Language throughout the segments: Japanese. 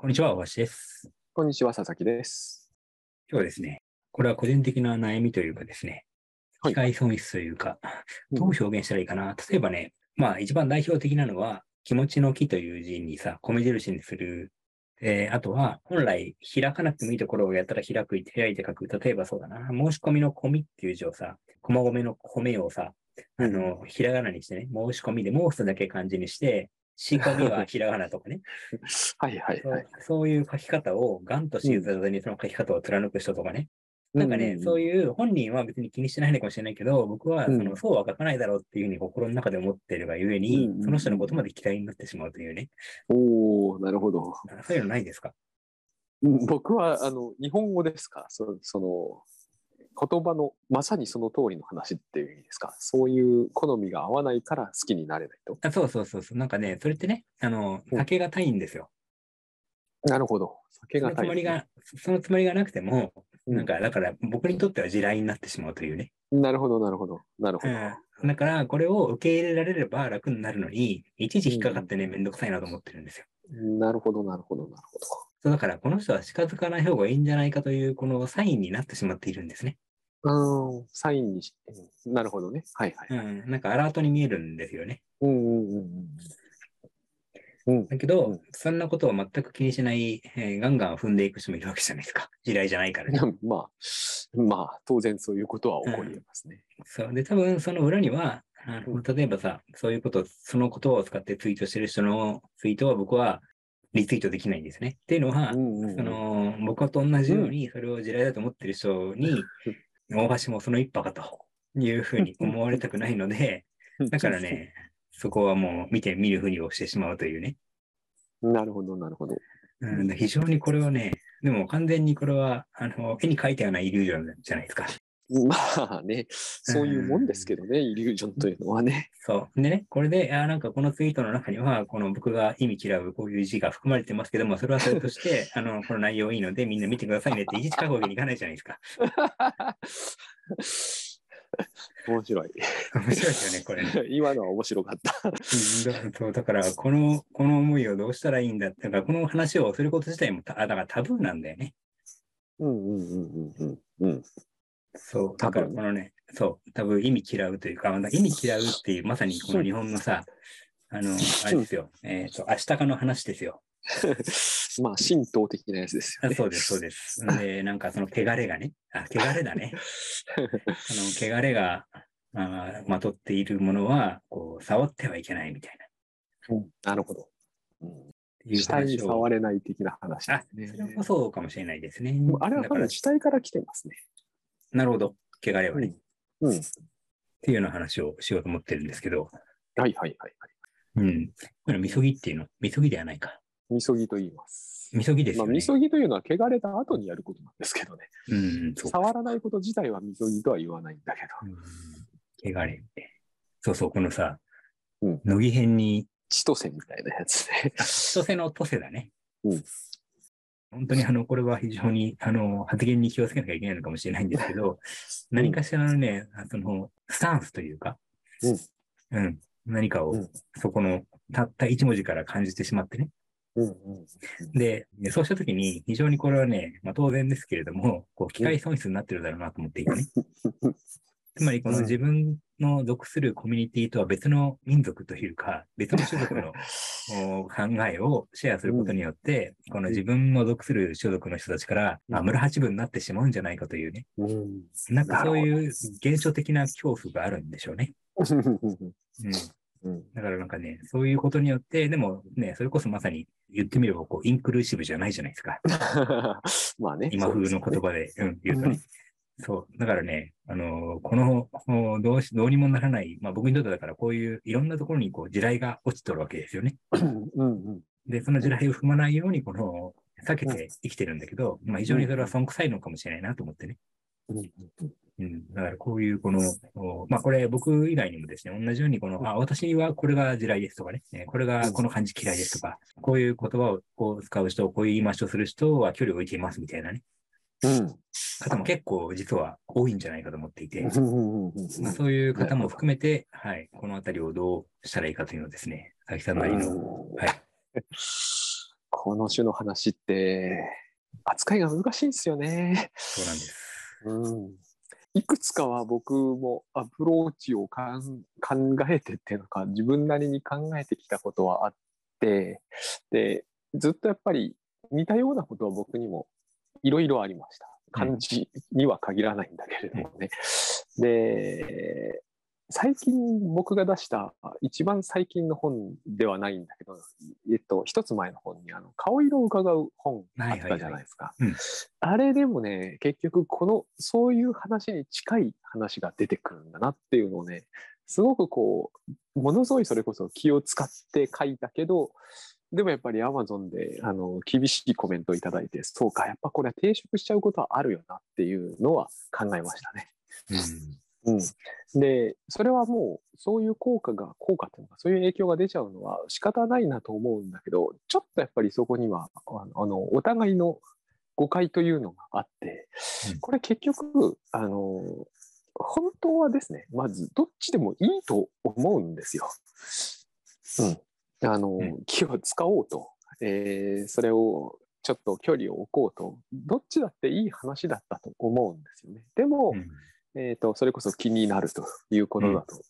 こんにちは、大橋です。こんにちは、佐々木です。今日はですね、これは個人的な悩みというかですね、はい機械損失というか、うんどう表現したらいいかな。例えばね、まあ一番代表的なのは、気持ちの木という字にさ、米印にする。えーあとは、本来開かなくてもいいところをやったら開く、開いて書く。例えばそうだな、申し込みの込みっていう字をさ、駒込の米をさ、あの、ひらがなにしてね、申し込みでもう一つだけ漢字にして、仕込みはひらがなとかね。はいはいはい。そうそういう書き方を、ガンとしずにその書き方を貫く人とかね。なんかね、そういいう本人は別に気にしてないのかもしれないけど、僕はその、うんそうは書かないだろうっていうふうに心の中で思っているがゆえに、うんうんその人のことまで嫌いになってしまうというね。うん。おー、なるほど。そういうのないですかうん僕は、あの、日本語ですかそその、言葉のまさにその通りの話っていう意味ですか？そういう好みが合わないから好きになれないと？あそうそうそうそう。なんかね、それってね、あの、うん避けがたいんですよ。なるほど。酒そがたいのつもりが、そのつもりがなくても、うんなんか、だから僕にとっては地雷になってしまうというね。なるほど、なるほど。なるほど。うん。だから、これを受け入れられれば楽になるのに、いちいち引っかかってね、めんどくさいなと思ってるんですよ。なるほど、なるほど、なるほど。そうだから、この人は近づかない方がいいんじゃないかという、このサインになってしまっているんですね。うん、サインにし、うんなるほどね。はいはい。うん。なんかアラートに見えるんですよね。うんうんうんうん。うん。だけど、うんそんなことを全く気にしない、えーガンガン踏んでいく人もいるわけじゃないですか。地雷じゃないからね。まあ、まあ、当然そういうことは起こり得ますね。そう。で、多分その裏には、あの例えばさ、そういうこと、その言葉を使ってツイートしてる人のツイートは僕はリツイートできないんですね。っていうのは、うんうんうんその、僕と同じようにそれを地雷だと思ってる人に、大橋もその一派かというふうに思われたくないので、だから。ね、そこはもう見て見るふりをしてしまうというね。なるほど、なるほど。うん、非常にこれはね、でも完全にこれは、あの、絵に描いてはないイリュージョンじゃないですか。まあね、そういうもんですけどね、イリュージョンというのはね。そう。でね、これで、あなんかこのツイートの中には、この僕が意味嫌うこういう字が含まれてますけども、それはそれとして、あの、この内容いいのでみんな見てくださいねって いちいち書くわけにいかないじゃないですか。面白い。面白いですよね、これね。今のは面白かった。うんだだから、この、この思いをどうしたらいいんだって、だからこの話をすること自体もた、あだからタブーなんだよね。うんうんうんうんうん。うん。そう。だからこのね、そう、多分意味嫌うというか、まあ意味嫌うっていう、まさにこの日本のさ、あの、あれですよ。えっ、と、明日かの話ですよ。まあ、神道的なやつですよね。あそうです、そうです。で、なんかその汚れがね、あ、汚れだね。その汚れが、あまとっているものは、こう、触ってはいけないみたいな。うんなるほど。うん死体に。触れない的な話ねそれも。そうかもしれないですね。あれはだから多分、死体から来てますね。なるほど。汚れはね。っうん。うん。ていうような話をしようと思ってるんですけど、はいはいはいはい。うん。これ、みそぎっていうの、みそぎではないか。みそぎと言います。みそぎですまあ、よね。みそぎというのは汚れた後にやることなんですけどね。うん、そう。触らないこと自体はみそぎとは言わないんだけど。うん。汚れって。そうそう、このさ、うん乃木編に、千歳みたいなやつね。あ、千歳のトセだね。うん本当にあの、これは非常に、あの、発言に気をつけなきゃいけないのかもしれないんですけど、何かしらのね、その、スタンスというか、うん。何かを、うんそこの、たった一文字から感じてしまってね。うんうん。で、でそうしたときに、非常にこれはね、まあ当然ですけれども、こう、機械損失になってるだろうなと思っていてね。つまり、この自分の属するコミュニティとは別の民族というか、別の種族の お考えをシェアすることによって、この自分の属する種族の人たちから、うんあ村八分になってしまうんじゃないかというね。うん。なんかそういう現象的な恐怖があるんでしょうね。うん。うん。だからなんかね、そういうことによって、でもね、それこそまさに言ってみれば、こう、インクルーシブじゃないじゃないですか。まあね。今風の言葉で、うん、言うとね。そう。だからね、あのーこの、おどうし、どうにもならない、まあ僕にとってだからこういういろんなところにこう地雷が落ちとるわけですよね。うんうん。で、その地雷を踏まないように、この、避けて生きてるんだけど、まあ非常にそれは損臭いのかもしれないなと思ってね。うんうん。だからこういうこの、おまあこれ僕以外にもですね、同じようにこの、あ、私はこれが地雷ですとかね、えこれがこの漢字嫌いですとか、こういう言葉をこう使う人、こういう言い回しをする人は距離を置いていますみたいなね、うん。方も結構実は多いんじゃないかと思っていて、そういう方も含めて、はい、このあたりをどうしたらいいかというのをですね、佐々木さんなりの、うんはい。この種の話って扱いが難しいんですよね。そうなんです。うん、いくつかは僕もアプローチをかん考えてっていうのか自分なりに考えてきたことはあってでずっとやっぱり似たようなことは僕にもいろいろありました。漢字には限らないんだけれどもね。で最近僕が出した一番最近の本ではないんだけど、えっと、一つ前の本にあの顔色を伺う本あったじゃないですか。あれでもね、結局このそういう話に近い話が出てくるんだなっていうのをね、すごくこう、ものすごいそれこそ気を使って書いたけど、でもやっぱり Amazon であの厳しいコメントをいただいて、そうか、やっぱこれは抵触しちゃうことはあるよなっていうのは考えましたね。うん。うん、でそれはもうそういう効果が効果っていうのかそういう影響が出ちゃうのは仕方ないなと思うんだけどちょっとやっぱりそこにはあのお互いの誤解というのがあってうん。これ結局あの本当はですねまずどっちでもいいと思うんですよ。うん、あのうん。気を使おうと、えーそれをちょっと距離を置こうと。どっちだっていい話だったと思うんですよね。でも、うん。えー、とそれこそ気になるということだと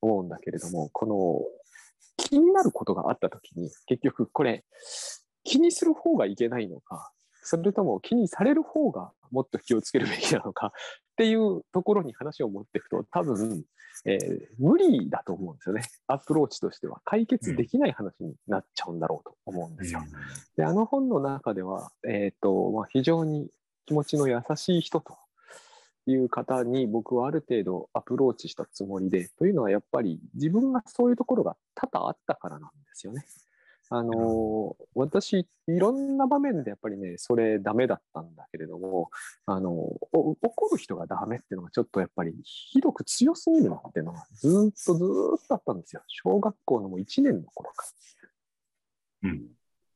思うんだけれども、この気になることがあった時に結局これ気にする方がいけないのかそれとも気にされる方がもっと気をつけるべきなのかっていうところに話を持っていくと多分、えー無理だと思うんですよねアプローチとしては解決できない話になっちゃうんだろうと思うんですよ。であの本の中では、えーとまあ、非常に気持ちの優しい人という方に僕はある程度アプローチしたつもりでというのはやっぱり自分がそういうところが多々あったからなんですよね。あのー私いろんな場面でやっぱりねそれダメだったんだけれどもあのお怒る人がダメっていうのがちょっとやっぱりひどく強すぎるなっていうのがずーっとずーっとあったんですよ。小学校のもう1年の頃か。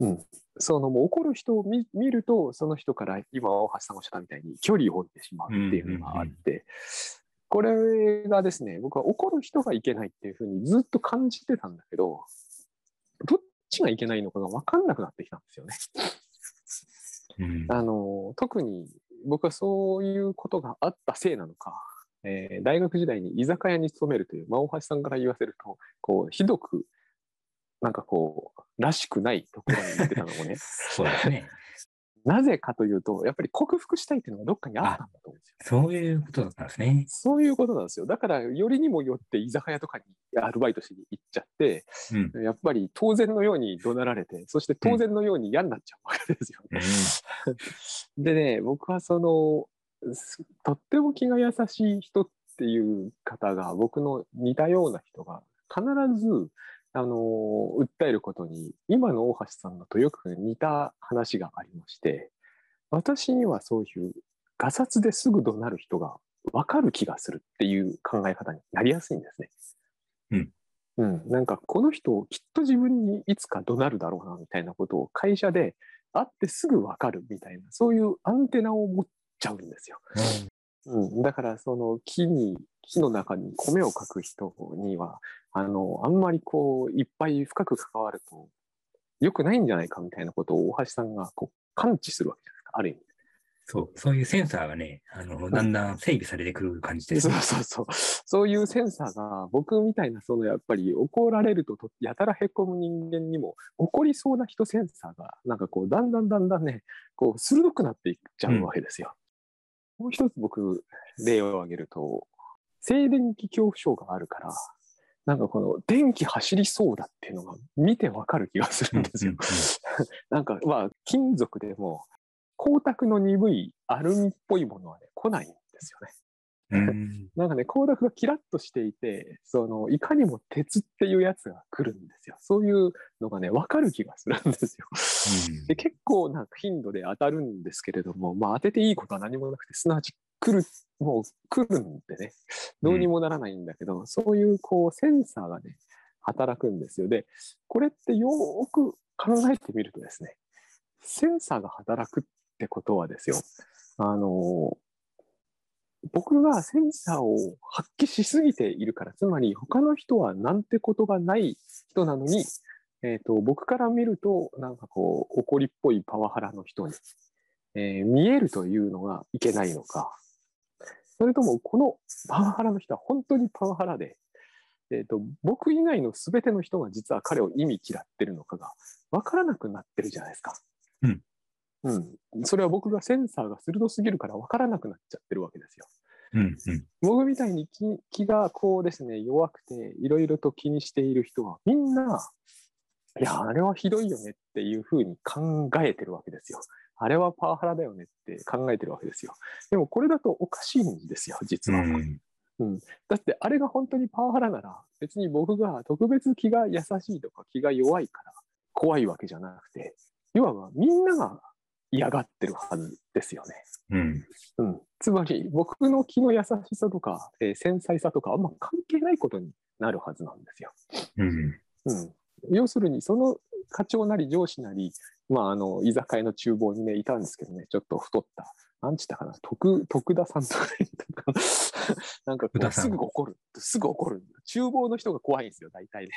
ら。うん。そのもう怒る人を見見るとその人から今大橋さんがおっしゃったみたいに距離を置いてしまうっていうのがあって、これがですね僕は怒る人がいけないっていうふうにずっと感じてたんだけどどっちがいけないのかが分かんなくなってきたんですよね。うんあの特に僕はそういうことがあったせいなのか、えー大学時代に居酒屋に勤めるという、まあ、大橋さんから言わせるとこうひどくなんかこうらしくないところに行ってたのもね そうですね。なぜかというとやっぱり克服したいっていうのがどっかにあったんだ。そういうことだったんですね。そういうことなんですよ。だから、よりにもよって居酒屋とかにアルバイトしに行っちゃって、うんやっぱり当然のように怒鳴られて、そして当然のように嫌になっちゃうわけですよね。でね、僕はその、すとっても気が優しい人っていう方が、僕の似たような人が必ず、あの訴えることに、今の大橋さんのとよく似た話がありまして、私にはそういうガサツですぐ怒鳴る人が分かる気がするっていう考え方になりやすいんですね。うん。うん、なんかこの人きっと自分にいつか怒鳴るだろうなみたいなことを会社で会ってすぐ分かるみたいなそういうアンテナを持っちゃうんですよ。うん、だからその木に木の中に米をかく人にはあのあんまりこういっぱい深く関わると良くないんじゃないかみたいなことを大橋さんがこう感知するわけじゃないですかある意味。そう、そういうセンサーがね、あの、だんだん整備されてくる感じですそうね。そうそう。そういうセンサーが僕みたいなそのやっぱり怒られるととやたらへこむ人間にも怒りそうな人センサーがなんかこうだんだんだんだんねこう鋭くなっていっちゃうわけですよ。もう一つ僕例を挙げると静電気恐怖症があるからなんかこの電気走りそうだっていうのが見てわかる気がするんですよ。なんかまあ金属でも光沢の鈍いアルミっぽいものはね来ないんですよね。うんうんなんかね、光沢がキラッとしていて、そのいかにも鉄っていうやつが来るんですよ。そういうのがね、分かる気がするんですよ。うんで結構な頻度で当たるんですけれども、まあ、当てていいことは何もなくて、すなわち来る、もう来るんでね、どうにもならないんだけど、そういうこうセンサーがね、働くんですよ。で、これってよーく考えてみるとですね、センサーが働くってことはですよ、あの僕がセンサーを発揮しすぎているから、つまり他の人はなんてことがない人なのに、えーと、僕から見ると、なんかこう、怒りっぽいパワハラの人に、えー、見えるというのがいけないのか、それともこのパワハラの人は本当にパワハラで、えーと、僕以外の全ての人が実は彼を意味嫌ってるのかが分からなくなってるじゃないですか。うん。うん。それは僕がセンサーが鋭すぎるから分からなくなっちゃってるわけですよ。うんうん、僕みたいに気気がこうですね、弱くていろいろと気にしている人はみんな、いや、あれはひどいよねっていうふうに考えてるわけですよ。あれはパワハラだよねって考えてるわけですよ。でもこれだとおかしいんですよ、実は。うんうん、だってあれが本当にパワハラなら別に僕が特別気が優しいとか気が弱いから怖いわけじゃなくていわばみんなが嫌がってるはずですよね。うん、うん、つまり僕の気の優しさとか、えー、繊細さとかあんま関係ないことになるはずなんですよ。うん、うん、要するにその課長なり上司なり、まあ、あの居酒屋の厨房にねいたんですけどねちょっと太った。なんちったかな。徳徳田さんとか なんかこうすぐ怒る。すぐ怒る。厨房の人が怖いんですよ大体ね。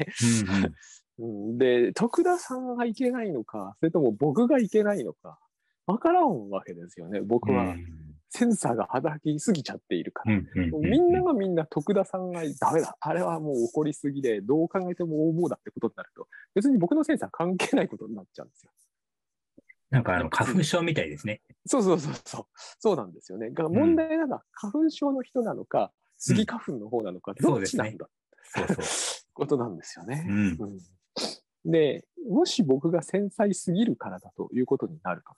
うん、うん、で徳田さんがいけないのかそれとも僕がいけないのか分からんわけですよね僕は。センサーが働きすぎちゃっているから、みんながみんな徳田さんがダメだ、あれはもう怒りすぎで、どう考えても横暴だってことになると、別に僕のセンサー関係ないことになっちゃうんですよ。なんかあの花粉症みたいですね。そうそうそうそう。そうなんですよね。だから問題なのは花粉症の人なのか、スギ花粉の方なのか、どっちなんだ、そうそうことなんですよね。うん、うんで、もし僕が繊細すぎるからだということになるとね、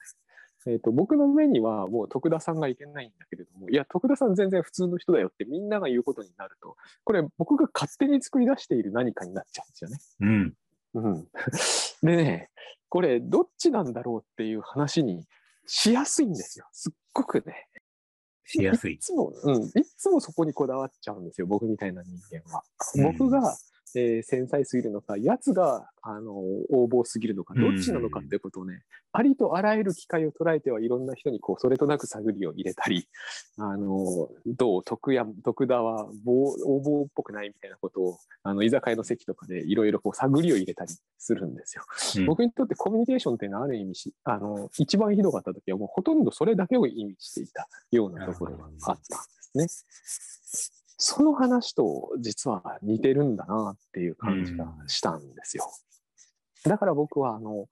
えーと、僕の目にはもう徳田さんがいけないんだけれどもいや徳田さん全然普通の人だよってみんなが言うことになるとこれ僕が勝手に作り出している何かになっちゃうんですよね。うん、うん、でねこれどっちなんだろうっていう話にしやすいんですよすっごくね。しやすい。いつも、うん、いつもそこにこだわっちゃうんですよ僕みたいな人間は。僕がえー、繊細すぎるのか、やつがあの横暴すぎるのか、どっちなのかっていうことをね、ありとあらゆる機会を捉えてはいろんな人にこうそれとなく探りを入れたり、あのどう徳や徳田は横暴っぽくないみたいなことをあの居酒屋の席とかでいろいろ探りを入れたりするんですよ、うん、僕にとってコミュニケーションっていうのはある意味しあの一番ひどかった時はもうほとんどそれだけを意味していたようなところがあったんですね。その話と実は似てるんだなっていう感じがしたんですよ。だから僕はあの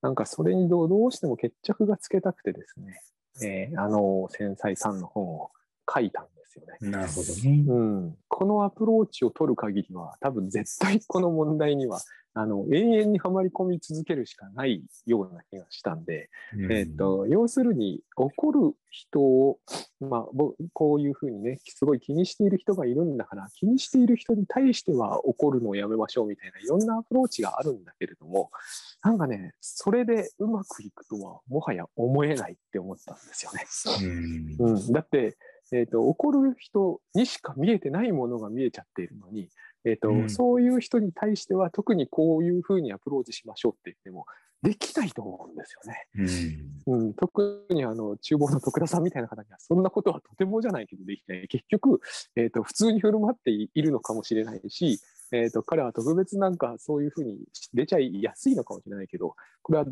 なんかそれにどうしても決着がつけたくてですね、えー、あの繊細さんの本を書いたんですよね。なるほどね。うん。このアプローチを取る限りは多分絶対この問題には あの永遠にはまり込み続けるしかないような気がしたんで、うん、えーと、要するに怒る人を、まあ、こういうふうにねすごい気にしている人がいるんだから気にしている人に対しては怒るのをやめましょうみたいないろんなアプローチがあるんだけれどもなんかねそれでうまくいくとはもはや思えないって思ったんですよね。うん、うん、だってえーと、怒る人にしか見えてないものが見えちゃっているのに、えーと、うん、そういう人に対しては特にこういうふうにアプローチしましょうって言ってもできないと思うんですよね。うん、うん、特にあの厨房の徳田さんみたいな方にはそんなことはとてもじゃないけどできない結局、えーと、普通に振る舞っているのかもしれないし、えーと彼は特別なんかそういうふうに出ちゃいやすいのかもしれないけどこれは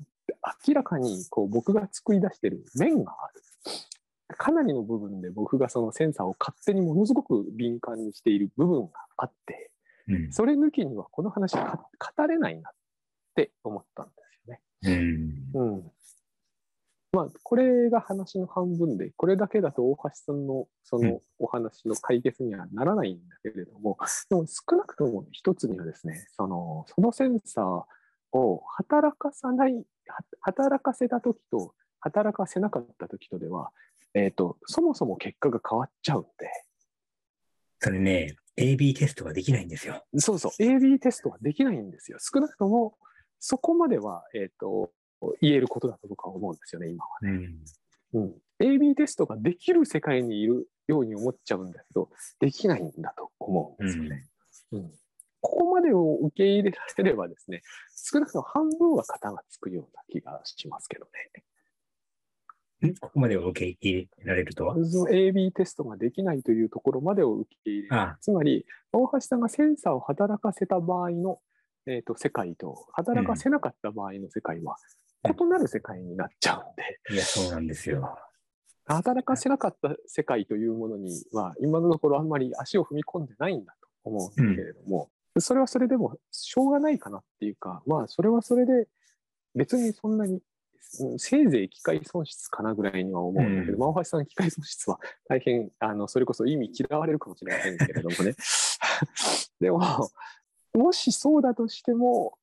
明らかにこう僕が作り出してる面がある。かなりの部分で僕がそのセンサーを勝手にものすごく敏感にしている部分があって、うん、それ抜きにはこの話語れないなって思ったんですよね。うん、うん、まあ、これが話の半分で、これだけだと大橋さんのそのお話の解決にはならないんだけれども、でも少なくとも一つにはですね、そのそのセンサーを働かさない、働かせた時と働かせなかった時とでは、えっ、ー、と、そもそも結果が変わっちゃうんで。それね、AB テストができないんですよ。そうそう、AB テストはできないんですよ。少なくとも、そこまでは、えっ、ー、と、言えることだと僕は思うんですよね、今はね。うん、うん。AB テストができる世界にいるように思っちゃうんだけど、できないんだと思うんですよね。うん、うんここまでを受け入れられればですね、少なくとも半分は型がつくような気がしますけどね。ここまでを受け入れられるとは ?AB テストができないというところまでを受け入れる。つまり、大橋さんがセンサーを働かせた場合の、えー、と世界と働かせなかった場合の世界はうん異なる世界になっちゃうんで、いや、そうなんですよ。働かせなかった世界というものには今のところあんまり足を踏み込んでないんだと思うんだけれども、それはそれでもしょうがないかなっていうかまあそれはそれで別にそんなにうんせいぜい機械損失かなぐらいには思うんだけど、うん。真帆橋さん機械損失は大変あのそれこそ意味嫌われるかもしれませんけれどもね。でももしそうだとしても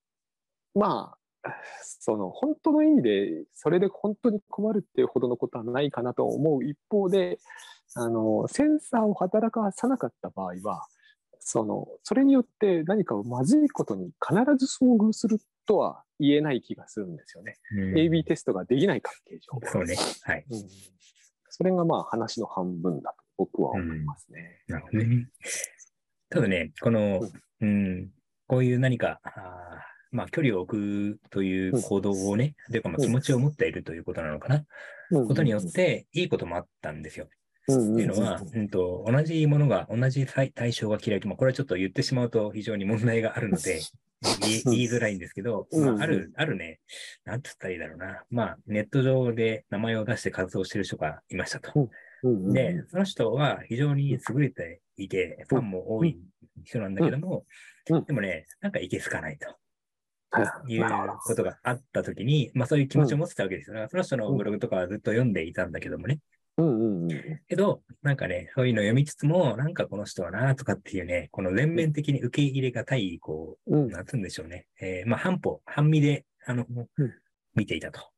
まあその本当の意味でそれで本当に困るっていうほどのことはないかなと思う一方であのセンサーを働かさなかった場合はそのそれによって何かまずいことに必ず遭遇するとは言えない気がするんですよね。うん AB テストができない関係上。そうね。はい。うんそれがまあ話の半分だと僕は思いますね。なるほどね。ただね、この、うん、こういう何か、あーまあ、距離を置くという行動をね、というか、まあ、うん気持ちを持っているということなのかな、うんことによって、いいこともあったんですよ。うんっていうのは、うんと、同じものが、同じ対対象が嫌いと、まあ、これはちょっと言ってしまうと非常に問題があるので、言いづらいんですけど、うんまあ、ある、あるね、なんて言ったらいいだろうな。まあ、ネット上で名前を出して活動してる人がいましたと。で、その人は非常に優れていて、ファンも多い人なんだけどもうん、でもね、なんかいけすかないと。いうことがあったときに、まあそういう気持ちを持ってたわけですよ。その人のブログとかはずっと読んでいたんだけどもね。うんうんうんけど、なんかね、そういうのを読みつつも、なんかこの人はなとかっていうね、この全面的に受け入れがたい、こうんう、なんつうんでしょうね。えーまあ半歩、半身で、あの、うん見ていたと。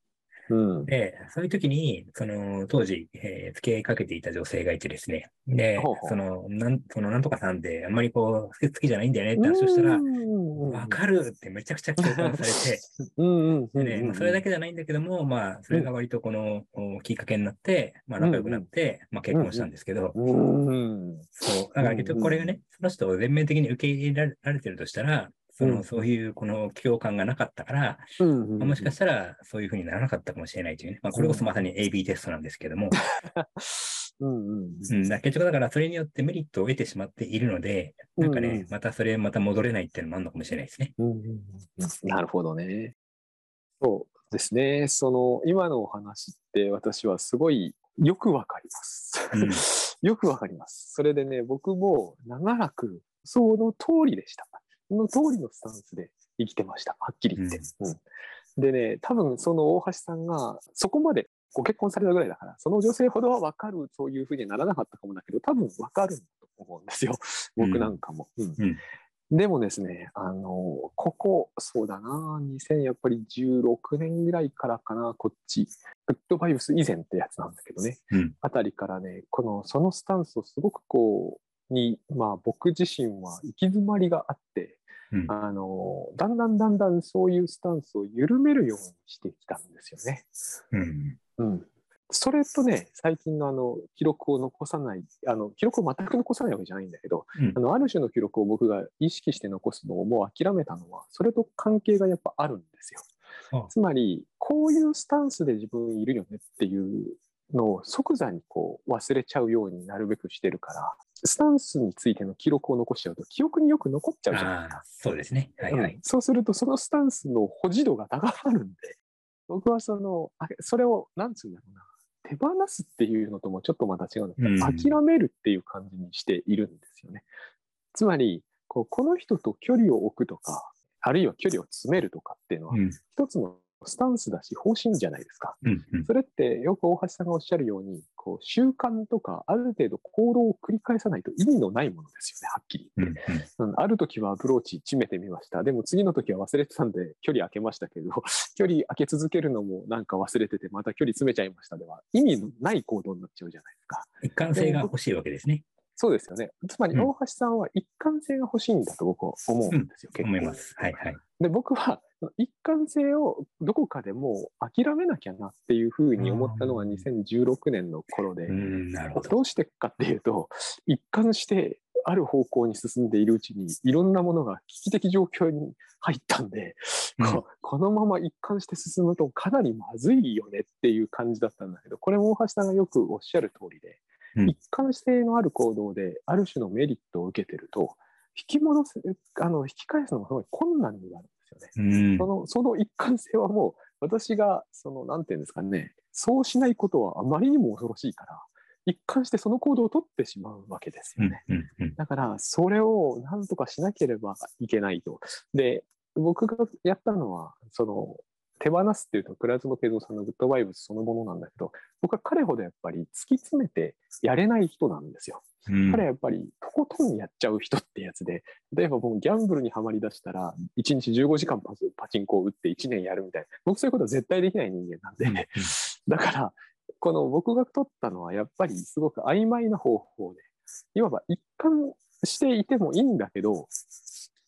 うん。で、そういう時に、その、当時、えー付き合いかけていた女性がいてですね。でほうほう、その、なん、その、なんとかさんって、あんまりこう、好きじゃないんだよねって話をしたら、わかるってめちゃくちゃ共感されて、うんうんね、まあ、それだけじゃないんだけども、まあ、それが割とこの、おきっかけになって、まあ、仲良くなって、まあ、結婚したんですけど、うんそう。だから結局これがね、その人を全面的に受け入れられてるとしたら、その、うんそういうこの共感がなかったから、うんまあもしかしたらそういうふうにならなかったかもしれないというね。まあ、これこそまさに AB テストなんですけども、う んうんうん、結局だからそれによってメリットを得てしまっているので、なんかね、うんうんまたそれまた戻れないっていうのもあるのかもしれないですね。うんうんうんなるほどね。そうですね。その今のお話って私はすごいよくわかります。うん よくわかります。それでね、僕も長らくその通りでした。その通りのスタンスで生きてました。はっきり言って。うんでね、多分その大橋さんがそこまでご結婚されたぐらいだから、その女性ほどはわかる、そういうふうにはならなかったかもだけど、多分わかると思うんですよ。僕なんかも。うんうんでもですね、あの、ここ、そうだな、2000やっぱり16年ぐらいからかな、こっち、グッドバイブス以前ってやつなんだけどね、うんあたりからね、この、そのスタンスをすごくこう、に、まあ僕自身は行き詰まりがあって、うんあの、だんだんだんだんそういうスタンスを緩めるようにしてきたんですよね。うんうん。それとね、最近のあの、記録を残さない、あの、記録を全く残さないわけじゃないんだけど、うんあの、ある種の記録を僕が意識して残すのをもう諦めたのは、それと関係がやっぱあるんですよあ。つまり、こういうスタンスで自分いるよねっていうのを即座にこう忘れちゃうようになるべくしてるから、スタンスについての記録を残しちゃうと、記憶によく残っちゃうじゃないですか。そうですね。はいはいうん。そうすると、そのスタンスの保持度が高まるんで、僕はその、あそれを、なんつうんだろうな、手放すっていうのともちょっとまた違うんだけど、うん諦めるっていう感じにしているんですよね。つまり、こうこの人と距離を置くとか、あるいは距離を詰めるとかっていうのは、うん一つのスタンスだし、方針じゃないですか。うんうんそれってよく大橋さんがおっしゃるように、こう習慣とかある程度行動を繰り返さないと意味のないものですよね、はっきり言って。うんうんある時はアプローチ締めてみました。でも次の時は忘れてたんで距離空けましたけど、距離空け続けるのもなんか忘れてて、また距離詰めちゃいましたでは、意味のない行動になっちゃうじゃないですか。一貫性が欲しいわけですね。そうですよね。つまりうん大橋さんは一貫性が欲しいんだと僕は思うんですよ、結構思います。はいはい。で、僕は一貫性をどこかでもう諦めなきゃなっていうふうに思ったのがうん。2016年の頃でう、ん、ど。どうしてかっていうと、一貫してある方向に進んでいるうちに、いろんなものが危機的状況に入ったんで、うん。ここのまま一貫して進むとかなりまずいよねっていう感じだったんだけど、これも大橋さんがよくおっしゃる通りで、うん。一貫性のある行動である種のメリットを受けてると、引き戻す、あの、引き返すのがすごい困難になるよね。うんその、その一貫性はもう、私が、その、なんていうんですかね、そうしないことはあまりにも恐ろしいから、一貫してその行動を取ってしまうわけですうんよね。だから、それをなんとかしなければいけないと。で、僕がやったのは、その、手放すっていうと、倉園慶三さんのグッドバイブスそのものなんだけど、僕は彼ほどやっぱり突き詰めてやれない人なんですよ。うん。彼はやっぱりとことんやっちゃう人ってやつで、例えばもうギャンブルにはまりだしたら、1日15時間パチパチンコを打って1年やるみたいな、僕そういうことは絶対できない人間なんで、うん。だから、この僕が取ったのはやっぱりすごく曖昧な方法で、いわば一貫していてもいいんだけど、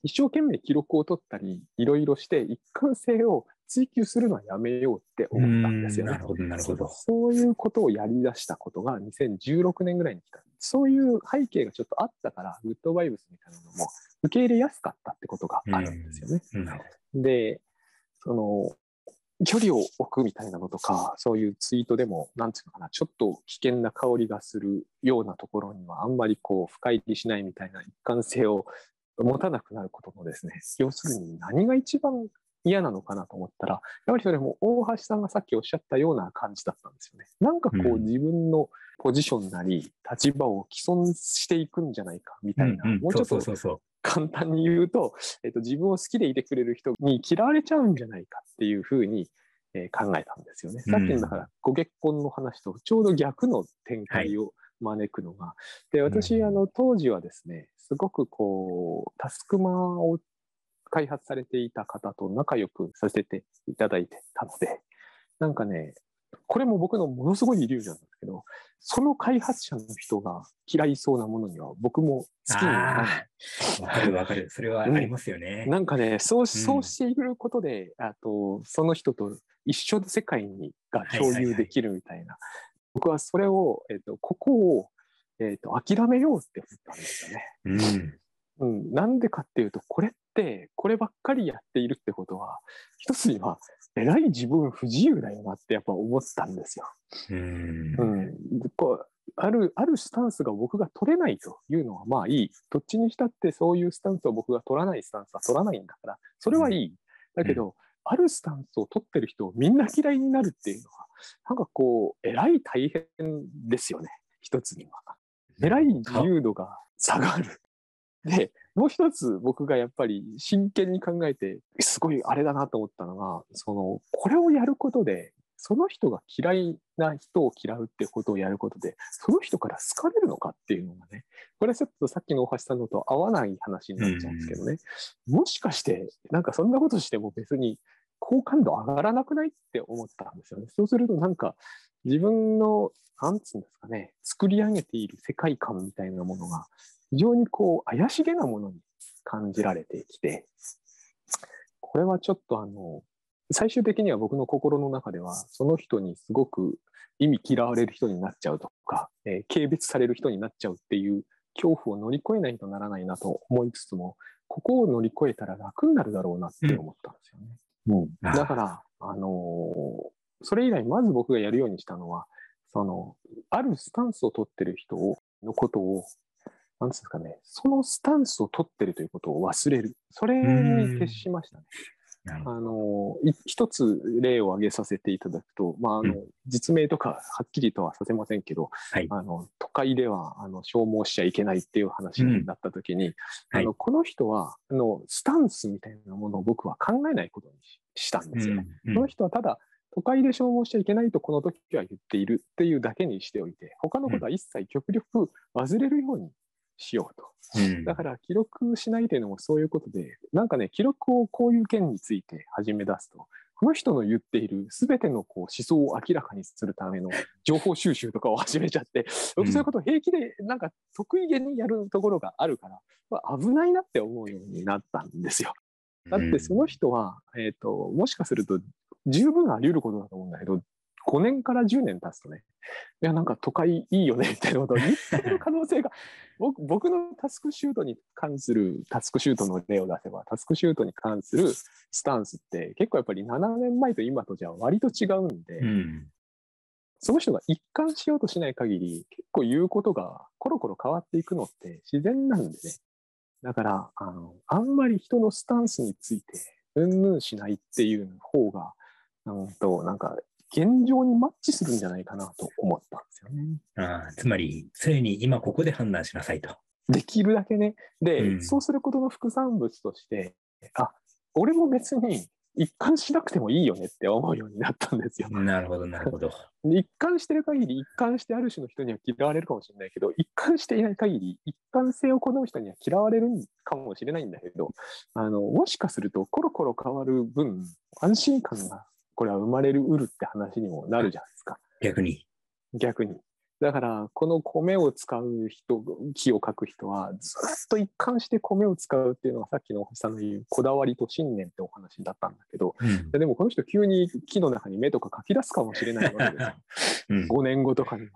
一生懸命記録を取ったり、いろいろして一貫性を追求するのはやめようって思ったんですよね。なるほど、なるほど。そういうことをやり出したことが2016年ぐらいに来た。そういう背景がちょっとあったから、グッドバイブスみたいなのも受け入れやすかったってことがあるんですよね。で、その、距離を置くみたいなのとか、そういうツイートでも、なんていうのかな、ちょっと危険な香りがするようなところには、あんまりこう、深入りしないみたいな一貫性を持たなくなることのですね、要するに何が一番嫌なのかなと思ったら、やっぱりそれも大橋さんがさっきおっしゃったような感じだったんですよね。なんかこう、うん。自分のポジションなり、立場を既存していくんじゃないかみたいな、うんうん。もうちょっと簡単に言うと、えっと、自分を好きでいてくれる人に嫌われちゃうんじゃないかっていうふうに、えー考えたんですよね。うん。さっきのだからご結婚の話とちょうど逆の展開を招くのが、で私、うん。あの当時はですねすごくこうタスクマを開発されていた方と仲良くさせていただいてたのでなんかねこれも僕のものすごいイリュージョンなんですけどその開発者の人が嫌いそうなものには僕も好きにならない。あーわかるわかる。それはありますよね。なんかね、そうそうしていることで、あとその人と一緒の世界にが共有できるみたいな、僕はそれを、えっとここを、えっと諦めようって思ったんですよね。うん。うん、なんでかっていうと、これって、こればっかりやっているってことは、一つには、えらい自分不自由だよなってやっぱ思ったんですよ。うんうん、でこうあるあるスタンスが僕が取れないというのはまあいい。どっちにしたってそういうスタンスを僕が取らないスタンスは取らないんだから、それはいい。だけど、あるスタンスを取ってる人をみんな嫌いになるっていうのは、なんかこう、えらい大変ですよね、一つには。えらい自由度が下がる。で、もう一つ僕がやっぱり真剣に考えて、すごいあれだなと思ったのが、その、これをやることで、その人が嫌いな人を嫌うってことをやることで、その人から好かれるのかっていうのがね、これはちょっとさっきの大橋さんのと合わない話になっちゃうんですけどね、もしかして、なんかそんなことしても別に好感度上がらなくないって思ったんですよね。そうするとなんか自分の、なんつうんですかね、作り上げている世界観みたいなものが非常にこう怪しげなものに感じられてきて、これはちょっとあの、最終的には僕の心の中では、その人にすごく意味嫌われる人になっちゃうとか、えー軽蔑される人になっちゃうっていう恐怖を乗り越えないとならないなと思いつつも、ここを乗り越えたら楽になるだろうなって思ったんですよね。うんあーだから、あのーそれ以来、まず僕がやるようにしたのは、その、あるスタンスを取ってる人をのことを、なんですかね、そのスタンスを取ってるということを忘れる。それに徹しましたね。あのい一つ例を挙げさせていただくと、まああのう実名とかはっきりとはさせませんけど、はい。あの都会ではあの消耗しちゃいけないっていう話になった時に、はい。あのこの人はあのスタンスみたいなものを僕は考えないことにししたんですよね。うん。この人はただ都会で消耗しちゃいけないとこの時は言っているっていうだけにしておいて他のことは一切極力忘れるようにしようと。うんだから記録しないというのもそういうことで、なんかね、記録をこういう件について始め出すと、この人の言っている全てのこう思想を明らかにするための情報収集とかを始めちゃって、そういうことを平気でなんか得意げにやるところがあるから、まあ、危ないなって思うようになったんですよ。だってその人は、えっ、と、もしかすると十分あり得ることだと思うんだけど、5年から10年経つとね、いや、なんか都会いいよねみたいなことを言ってる可能性が、僕僕のタスクシュートに関するタスクシュートの例を出せば、タスクシュートに関するスタンスって結構やっぱり7年前と今とじゃ割と違うんで、うんその人が一貫しようとしない限り、結構言うことがコロコロ変わっていくのって自然なんでね。だから、あの、あんまり人のスタンスについて、うんぬんしないっていう方が、なんと、なんか、現状にマッチするんじゃないかなと思ったんですよね。ああつまり、常に今ここで判断しなさいと。できるだけね。で、うんそうすることの副産物として、あ、俺も別に一貫しなくてもいいよねって思うようになったんですよ。なるほど、なるほど。で一貫してる限り、一貫してある種の人には嫌われるかもしれないけど、一貫していない限り、一貫性を好む人には嫌われるかもしれないんだけど、あの、もしかするとコロコロ変わる分、安心感がこれは生まれるうるって話にもなるじゃないですか。逆に。逆に。だから、この米を使う人、木を描く人は、ずっと一貫して米を使うっていうのがさっきの大橋さんの言うこだわりと信念ってお話だったんだけど、うん。でもこの人急に木の中に目とか描き出すかもしれないわけですよ。うん、5年後とかには。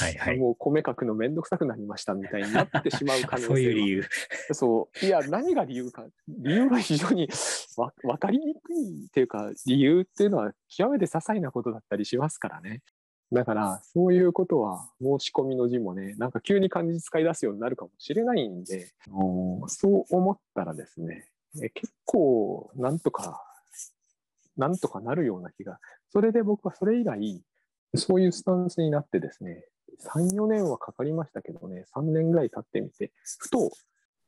はいはい。もう米描くのめんどくさくなりましたみたいになってしまう可能性そういう理由。由。そう。いや、何が理由か。理由が非常にわ分かりにくいっていうか、理由っていうのは極めて些細なことだったりしますからね。だから、そういうことは申し込みの字もね、なんか急に漢字使い出すようになるかもしれないんで、そう思ったらですね、え結構、なんとか、なんとかなるような気が、それで僕はそれ以来、そういうスタンスになってですね、3、4年はかかりましたけどね、3年ぐらい経ってみて、ふと、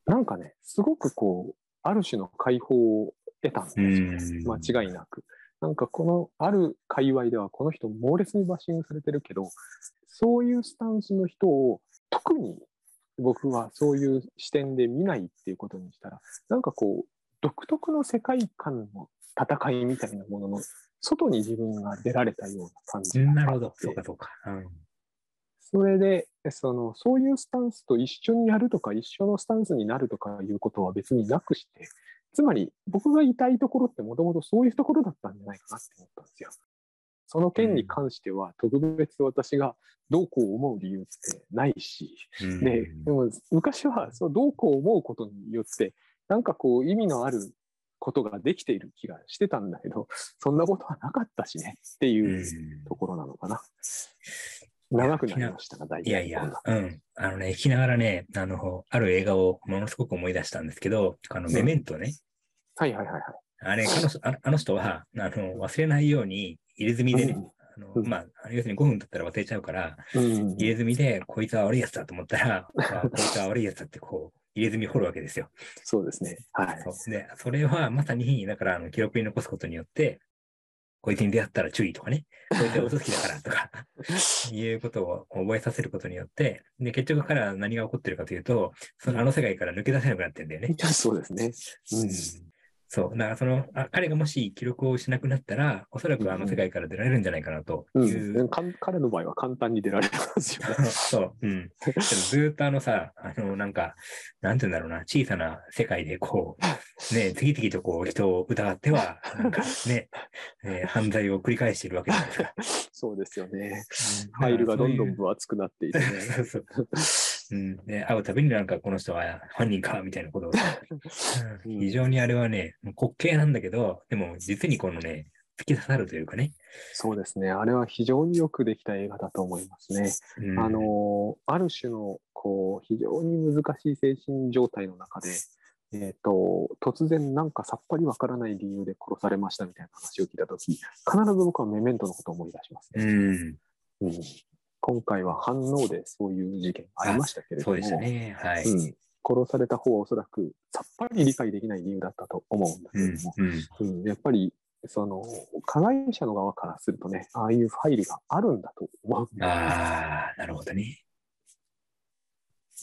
なんかね、すごくこう、ある種の解放を得たんですうんよ。間違いなく。なんかこの、ある界隈ではこの人猛烈にバッシングされてるけど、そういうスタンスの人を特に僕はそういう視点で見ないっていうことにしたら、なんかこう、独特の世界観の戦いみたいなものの外に自分が出られたような感じ。なるほど。そうか、そうか。うんそれで、その、そういうスタンスと一緒にやるとか、一緒のスタンスになるとかいうことは別になくして、つまり僕がいたいところってもともとそういうところだったんじゃないかなって思ったんですよ。その件に関しては特別私がどうこう思う理由ってないし、うんで、でも昔はそうどうこう思うことによって、なんかこう意味のあることができている気がしてたんだけど、そんなことはなかったしねっていうところなのかな。長くなりましたが、大いやいや、うん。あのね、聞きながらね、あの、ある映画をものすごく思い出したんですけど、あの、うんメメントね。はいはいはいはい。あれ、彼女ああの人は、あの、忘れないように入れ墨でね、あのうんまあ、要するに5分経ったら忘れちゃうから、うん入れ墨で、こいつは悪いやつだと思ったら、あこいつは悪いやつだって、こう、入れ墨掘るわけですよ。そうですね。はい。そうで、それはまさに、だから、あの記録に残すことによって、こいつに出会ったら注意とかね、こいつは嘘つきだからとか、いうことを覚えさせることによって、で、結局彼は何が起こってるかというと、そのあの世界から抜け出せなくなってんだよね。そうですね。うんそう。だからそのあ、彼がもし記録をしなくなったら、おそらくあの世界から出られるんじゃないかなとういう。ん、かん彼の場合は簡単に出られますよね。そう。うん。ずーっとあのさ、あの、なんか、なんて言うんだろうな、小さな世界でこう、ね、次々とこう人を疑っては、なんかね、えー犯罪を繰り返しているわけじゃないですか。そうですよね。うんファイルがどんどん分厚くなっていてね。ら そうそうそう。うん。で、会うたびになんかこの人は犯人か、みたいなことを 非常にあれはね、滑稽なんだけど、でも実にこのね、突き刺さるというかね。そうですね。あれは非常によくできた映画だと思いますね。うんあの、ある種の、こう、非常に難しい精神状態の中で、えっ、と、突然なんかさっぱりわからない理由で殺されましたみたいな話を聞いたとき、必ず僕はメメントのことを思い出しますうね。ん。うん今回は反応でそういう事件ありましたけれども、ね。はい。うん、殺された方はおそらくさっぱり理解できない理由だったと思うんだけども、。うん。うんやっぱりその加害者の側からするとね、ああいうファイルがあるんだと思うああ、なるほどね。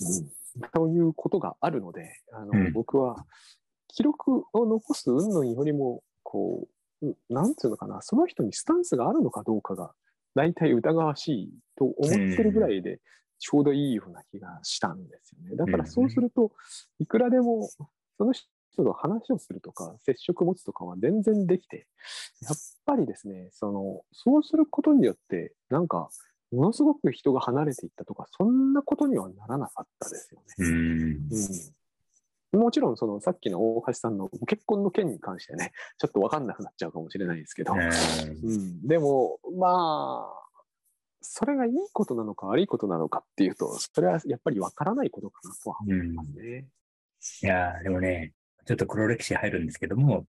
うんということがあるので、あのうん僕は記録を残す云々よりも、こう、うんなんていうのかな、その人にスタンスがあるのかどうかが、大体疑わしいと思ってるぐらいで、ちょうどいいような気がしたんですよね。だからそうすると、いくらでも、その人と話をするとか、接触持つとかは全然できて、やっぱりですね、その、そうすることによって、なんか、ものすごく人が離れていったとか、そんなことにはならなかったですよね。うん。うん、もちろん、そのさっきの大橋さんのご結婚の件に関してね、ちょっと分かんなくなっちゃうかもしれないですけど、うん、でも、まあ、それがいいことなのか悪いことなのかっていうと、それはやっぱり分からないことかなとは思いますね。いやーでもね、ちょっと黒歴史入るんですけども、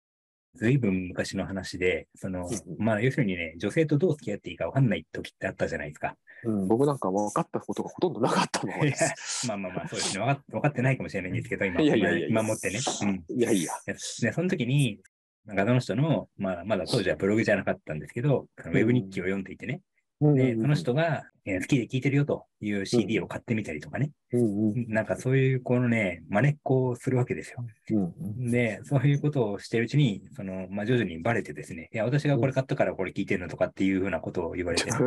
ずいぶん昔の話で、その、まあ、要するにね、女性とどう付き合っていいか分かんない時ってあったじゃないですか。うん、僕なんか分かったことがほとんどなかったままいやです。まあまあまあ、そうですね。分かっ分かってないかもしれないんですけど、今、いやいや今今もってね。うん。いやいや。で、その時に、なんかその人の、まあ、まだ当時はブログじゃなかったんですけど、ウェブ日記を読んでいてね、で、その人が、えー好きで聴いてるよという CD を買ってみたりとかね、うんうん。なんかそういう、このね、真似っこをするわけですよ。うんうん。で、そういうことをしてるうちに、その、まあ、徐々にバレてですね、いや、私がこれ買ったからこれ聞いてるのとかっていうふうなことを言われて。ね、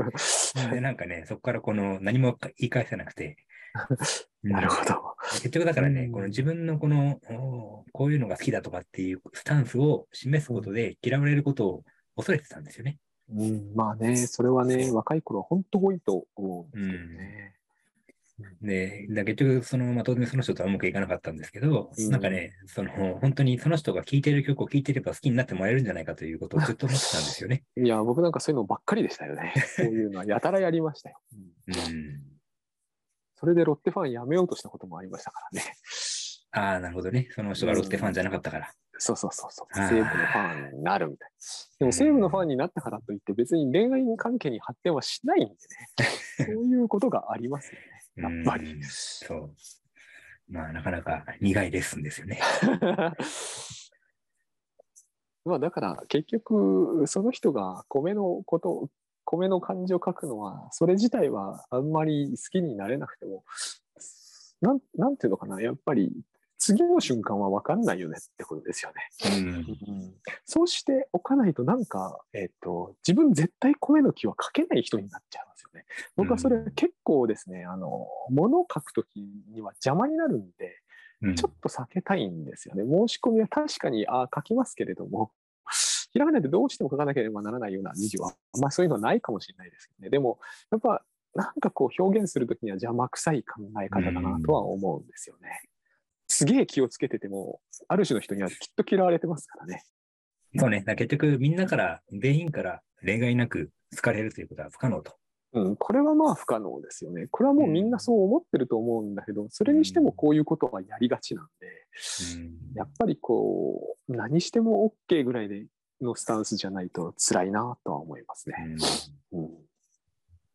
で、なんかね、そこからこの、何も言い返せなくて、なるほど。結局だからね、うん。この自分のこの、おこういうのが好きだとかっていうスタンスを示すことで嫌われることを恐れてたんですよね。うん、まあね、それはね、若い頃は本当多いと思うんですけどね。で、だ結局、その、まあ、当然その人とはうまくいかなかったんですけど、うんなんかね、その、本当にその人が聴いてる曲を聴いてれば好きになってもらえるんじゃないかということをずっと思ってたんですよね。いや、僕なんかそういうのばっかりでしたよね。そういうのはやたらやりましたよ。うんうん。それでロッテファンやめようとしたこともありましたからね。ああ、なるほどね。その人がロッテファンじゃなかったから。そうそうそうそう。西武のファンになるみたいな。でも西武のファンになったからといって別に恋愛関係に発展はしないんでね。そういうことがありますよね。やっぱりうんそう。まあ、なかなか苦いレッスンですよね。まあだから結局その人が米のこと米の漢字を書くのはそれ自体はあんまり好きになれなくてもなんなんていうのかなやっぱり次の瞬間は分かんないよねってことですよね。うん。そうしておかないとなんか、えっと自分絶対米の木は書けない人になっちゃいますよね。僕はそれうん結構ですね、あの物を書くときには邪魔になるんでうんちょっと避けたいんですよね。申し込みは確かにあ書きますけれども、ひらがなでどうしても書かなければならないような字は、まりそういうのはないかもしれないですけどね。でも、やっぱ、なんかこう表現するときには邪魔くさい考え方だなとは思うんですよね。すげえ気をつけてても、ある種の人にはきっと嫌われてますからね。そうね。結局、みんなから、全員から例外なく好かれるということは不可能と。うん、これはまあ不可能ですよね。これはもうみんなそう思ってると思うんだけど、それにしてもこういうことはやりがちなんで、うんやっぱりこう、何しても OK ぐらいでのスタンスじゃないと辛いなとは思いますね。うんうん、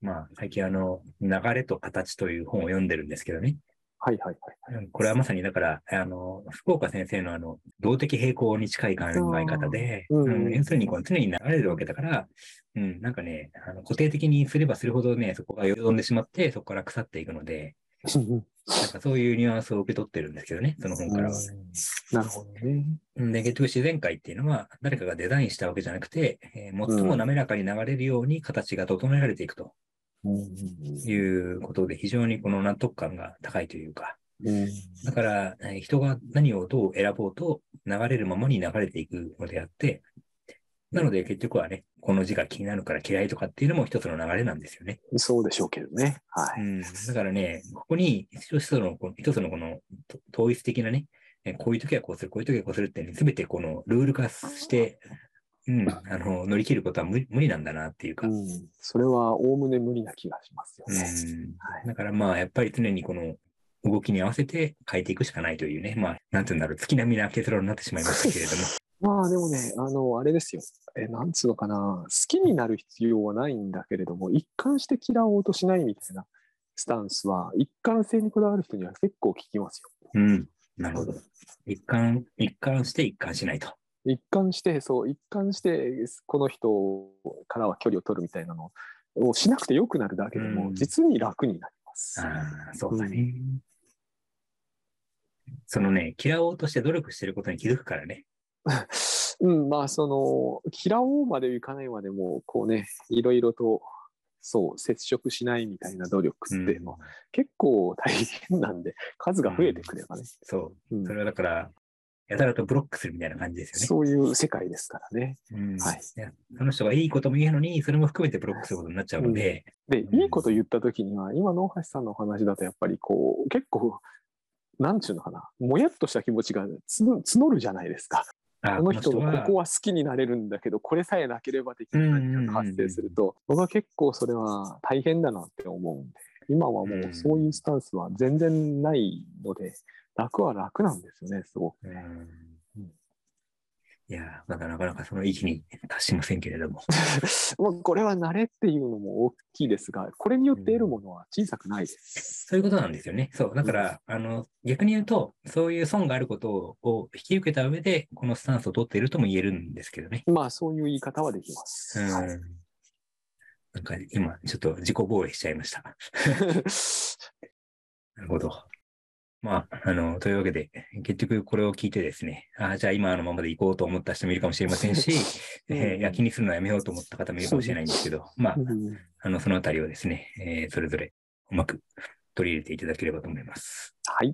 まあ、最近あの、流れと形という本を読んでるんですけどね。はいはいはい。うんこれはまさにだから、あの、福岡先生のあの、動的平衡に近い考え方で、うんうん要するにこう常に流れるわけだから、うん、なんかね、あの固定的にすればするほどね、そこがよどんでしまって、そこから腐っていくので、なんかそういうニュアンスを受け取ってるんですけどね、その本からは。なるほどね。うんで、結局自然界っていうのは、誰かがデザインしたわけじゃなくて、えー最も滑らかに流れるように形が整えられていくということで、非常にこの納得感が高いというか、うんだから、えー人が何をどう選ぼうと流れるままに流れていくのであって、なので結局はね、この字が気になるから嫌いとかっていうのも一つの流れなんですよね。そうでしょうけどね。はい。うん、だからね、ここに一つの、この一つのこのと統一的なね、えこういう時はこうする、こういう時はこうするってね、すべてこのルール化して、うん、あの、乗り切ることは無無理なんだなっていうか、うん、うん、それはおおむね無理な気がしますよね。はいだからまあ、やっぱり常にこの動きに合わせて変えていくしかないというね、まあ、なんていうんだろう、月並みな結論になってしまいましたけれども、まあでもね、あの、あれですよ。え、なんつうのかな。好きになる必要はないんだけれども、一貫して嫌おうとしないみたいなスタンスは、一貫性にこだわる人には結構聞きますよ。うん、なるほど。一貫、一貫して一貫しないと。一貫して、そう、一貫して、この人からは距離を取るみたいなのをしなくてよくなるだけでも、うん実に楽になります。ああ、そうだね。そのね、嫌おうとして努力してることに気づくからね。うん、まあ、その、嫌おうまでいかないまでも、こうね、いろいろと、そう、接触しないみたいな努力っていう結構大変なんで、数が増えてくればね、そうう。んそれはだから、やたらとブロックするみたいな感じですよね。そういう世界ですからね。うん。はい。やその人がいいことも言うのに、それも含めてブロックすることになっちゃうので、で、うん。いいこと言ったときには、今の大橋さんのお話だと、やっぱりこう、結構、なんちゅうのかな、もやっとした気持ちがつ募るじゃないですか。あこの人もここは、は好きになれるんだけど、これさえなければ的な何かが発生すると、僕は結構それは大変だなって思うんで、今はもうそういうスタンスは全然ないので、楽は楽なんですよね、すごく。うんいやー、まだなかなかその域に達しませんけれども。もうこれは慣れっていうのも大きいですが、これによって得るものは小さくないです。そういうことなんですよね。そう。だから、あの、逆に言うと、そういう損があることを引き受けた上で、このスタンスを取っているとも言えるんですけどね。まあ、そういう言い方はできます。うん。はいなんか今、ちょっと自己防衛しちゃいました。なるほど。まあ、あの、というわけで、結局これを聞いてですね、ああ、じゃあ今のままで行こうと思った人もいるかもしれませんし、えーいや気にするのはやめようと思った方もいるかもしれないんですけど、まあ、うんあの、そのあたりをですね、えーそれぞれうまく取り入れていただければと思います。はい。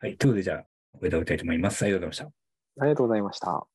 はい。ということで、じゃあ、終えておきたいと思います。ありがとうございました。ありがとうございました。